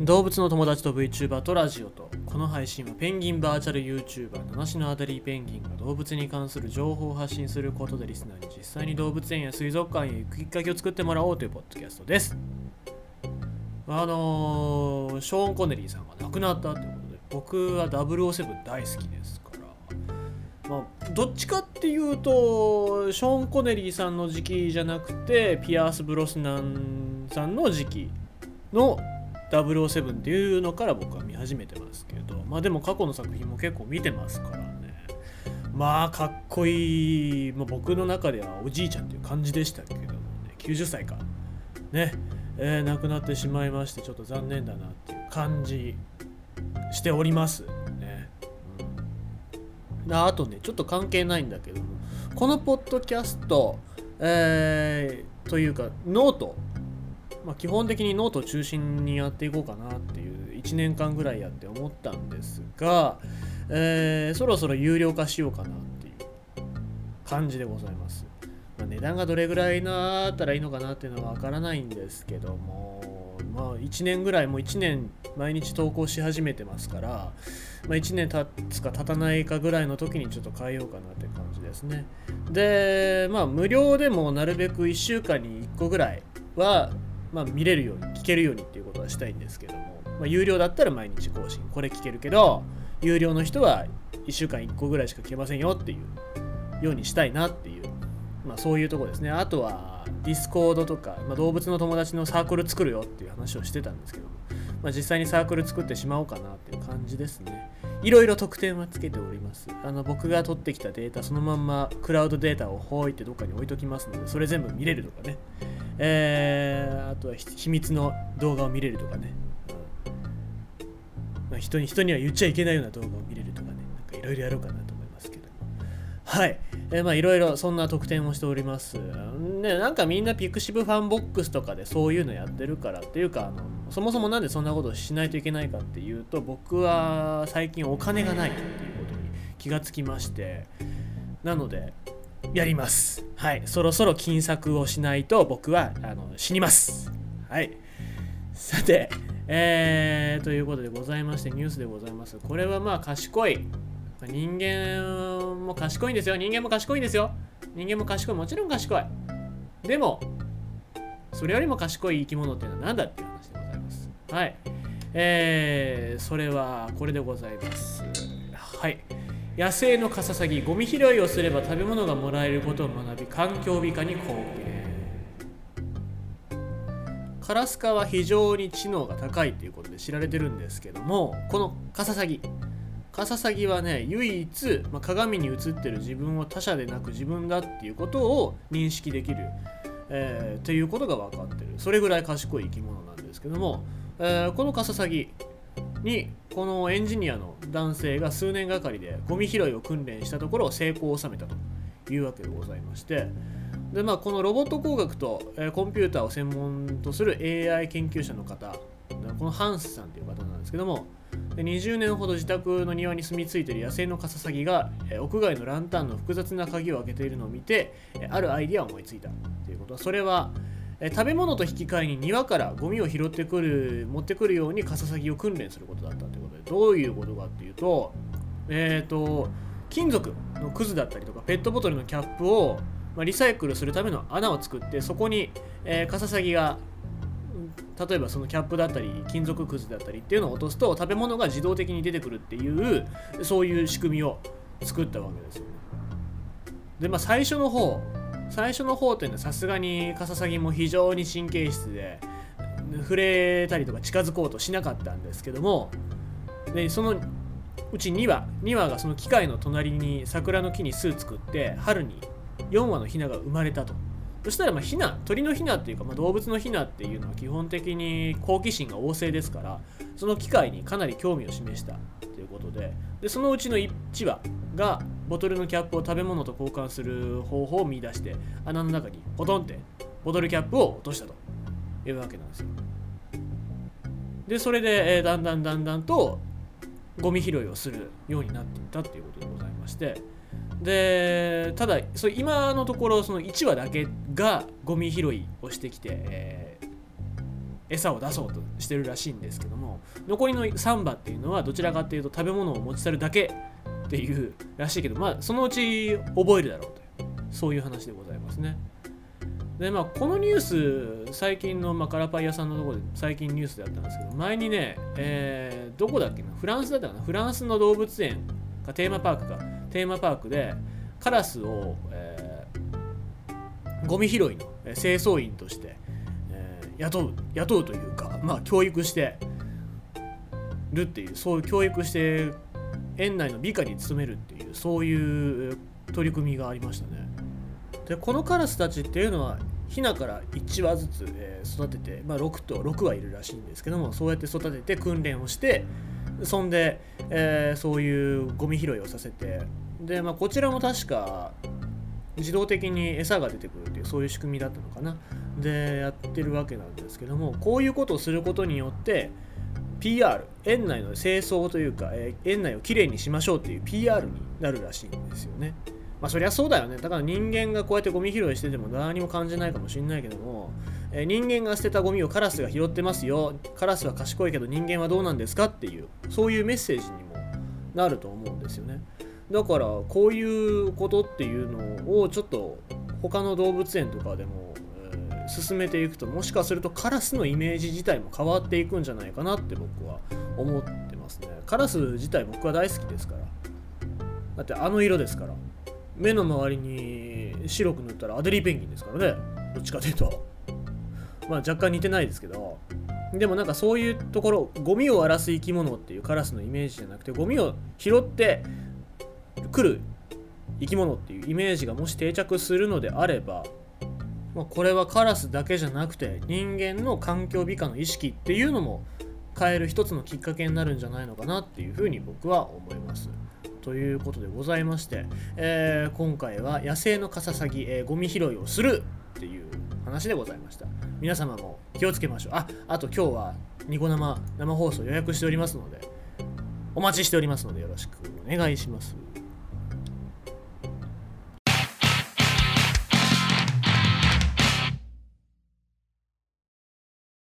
動物の友達と VTuber とラジオとこの配信はペンギンバーチャル YouTuber 七種のアダリーペンギンが動物に関する情報を発信することでリスナーに実際に動物園や水族館へ行くきっかけを作ってもらおうというポッドキャストです。あのー、ショーン・コネリーさんが亡くなったということで僕は007大好きですからまあどっちかっていうとショーン・コネリーさんの時期じゃなくてピアース・ブロスナンさんの時期の007っていうのから僕は見始めてますけどまあでも過去の作品も結構見てますからね。まあかっこいい、まあ、僕の中ではおじいちゃんっていう感じでしたけどもね。90歳か。ね。えー、亡くなってしまいましてちょっと残念だなっていう感じしておりますね、うん、あとねちょっと関係ないんだけども。このポッドキャストえー、というかノートまあ、基本的にノート中心にやっていこうかなっていう1年間ぐらいやって思ったんですが、えー、そろそろ有料化しようかなっていう感じでございます。まあ、値段がどれぐらいなったらいいのかなっていうのはわからないんですけども、まあ、1年ぐらいもう1年毎日投稿し始めてますから、まあ、1年経つか経たないかぐらいの時にちょっと変えようかなって感じですね。で、まあ無料でもなるべく1週間に1個ぐらいはまあ、見れるように聞けるようにっていうことはしたいんですけども、まあ、有料だったら毎日更新。これ聞けるけど有料の人は1週間1個ぐらいしか聞けませんよっていうようにしたいなっていう、まあ、そういうとこですね。あとはディスコードとか、まあ、動物の友達のサークル作るよっていう話をしてたんですけども、まあ、実際にサークル作ってしまおうかなっていう感じですね。いろいろ特典はつけております。あの僕が取ってきたデータそのまんまクラウドデータをほいってどっかに置いときますのでそれ全部見れるとかね。えー、あとは秘密の動画を見れるとかね、まあ、人に人には言っちゃいけないような動画を見れるとかね。なんかいろいろやろうかなと思いますけど。はい、え、まあいろいろそんな特典をしております。ねなんかみんなピクシブファンボックスとかでそういうのやってるからっていうかあのそもそもなんでそんなことをしないといけないかっていうと僕は最近お金がないということに気がつきまして。なのでやります。はい。そろそろ金策をしないと僕はあの死にます。はい。さて、えー、ということでございまして、ニュースでございます。これはまあ賢い。人間も賢いんですよ。人間も賢いんですよ。人間も賢い。もちろん賢い。でも、それよりも賢い生き物っていうのは何だっていう話でございます。はい。えー、それはこれでございます。はい。野生のカササギゴミ拾いをすれば食べ物がもらえることを学び環境美化に貢献。カラスカは非常に知能が高いということで知られてるんですけどもこのカササギ。カササギはね唯一、まあ、鏡に映ってる自分を他者でなく自分だっていうことを認識できる、えー、っていうことが分かってる。それぐらい賢い生き物なんですけども、えー、このカササギにこのエンジニアの男性が数年がかりでゴミ拾いを訓練したところを成功を収めたというわけでございまして。で、まあ、このロボット工学と、えコンピューターを専門とする AI 研究者の方このハンスさんという方なんですけどもで20年ほど自宅の庭に住み着いている野生のカササギが、え屋外のランタンの複雑な鍵を開けているのを見て、えあるアイディアを思いついたということ。はそれはえ食べ物と引き換えに庭からゴミを拾ってくる持ってくるようにカササギを訓練することだったということでどういうことかっていうとえっ、ー、と金属のクズだったりとかペットボトルのキャップを、まあ、リサイクルするための穴を作ってそこに、えー、カササギが例えばそのキャップだったり金属くずだったりっていうのを落とすと食べ物が自動的に出てくるっていうそういう仕組みを作ったわけですよね。でまあ最初の方最初の方っていうのはさすがにカササギも非常に神経質で触れたりとか近づこうとしなかったんですけどもでそのうち2羽2羽がその機械の隣に桜の木に巣作って春に4羽のヒナが生まれたと。そしたらまあヒナ鳥のヒナっていうか、まあ、動物のヒナっていうのは基本的に好奇心が旺盛ですからその機械にかなり興味を示したということででそのうちの1羽がボトルのキャップを食べ物と交換する方法を見出して穴の中にポトンってボトルキャップを落としたと。いうわけなんですよ。でそれで、えー、だんだんだんだんとゴミ拾いをするようになっていったっていうことでございまして。でただそ今のところその1羽だけがゴミ拾いをしてきて、えー、餌を出そうとしてるらしいんですけども残りの3羽っていうのはどちらかっていうと食べ物を持ち去るだけっていうらしいけどまあそのうち覚えるだろうというそういう話でございますね。でまあこのニュース最近の、まあ、カラパイ屋さんのところで最近ニュースであったんですけど前にね、えー、どこだっけなフランスだったかなフランスの動物園かテーマパークかテーマパークでカラスを、えー、ゴミ拾いの清掃員として雇う雇うというかまあ教育してるっていうそういう教育して園内の美化に努めるっていうそういう取り組みがありましたね。でこのカラスたちっていうのはヒナから1羽ずつ、え、育てて、まあ、6と6はいるらしいんですけどもそうやって育てて訓練をしてそんで、えー、そういうゴミ拾いをさせてで、まあ、こちらも確か自動的に餌が出てくるっていうそういう仕組みだったのかな。でやってるわけなんですけどもこういうことをすることによって PR 園内の清掃というか、えー、園内をきれいにしましょうっていう PR になるらしいんですよね。まあそりゃそうだよね。だから人間がこうやってゴミ拾いしてても何も感じないかもしれないけども、えー、人間が捨てたゴミをカラスが拾ってますよ。カラスは賢いけど人間はどうなんですかっていうそういうメッセージにもなると思うんですよね。だからこういうことっていうのをちょっと他の動物園とかでも、進めていくともしかするとカラスのイメージ自体も変わっていくんじゃないかなって僕は思ってますね。カラス自体僕は大好きですから。だってあの色ですから。目の周りに白く塗ったらアデリーペンギンですからね。どっちかというと。まあ若干似てないですけど。でもなんかそういうところゴミを荒らす生き物っていうカラスのイメージじゃなくてゴミを拾って来る生き物っていうイメージがもし定着するのであれば、まあ、これはカラスだけじゃなくて人間の環境美化の意識っていうのも変える一つのきっかけになるんじゃないのかなっていうふうに僕は思います。ということでございまして、えー、今回は野生のカササギ、えー、ゴミ拾いをするっていう話でございました。皆様も気をつけましょう。あ、あと今日はニコ生生放送予約しておりますので、お待ちしておりますのでよろしくお願いします。